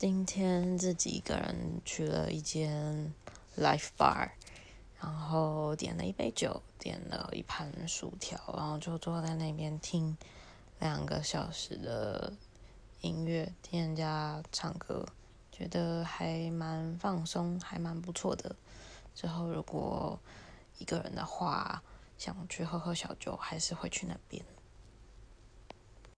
今天自己一个人去了一间 life bar 然后点了一杯酒点了一盘薯条然后就坐在那边听两个小时的音乐听人家唱歌觉得还蛮放松还蛮不错的。之后如果一个人的话想去喝喝小酒还是会去那边。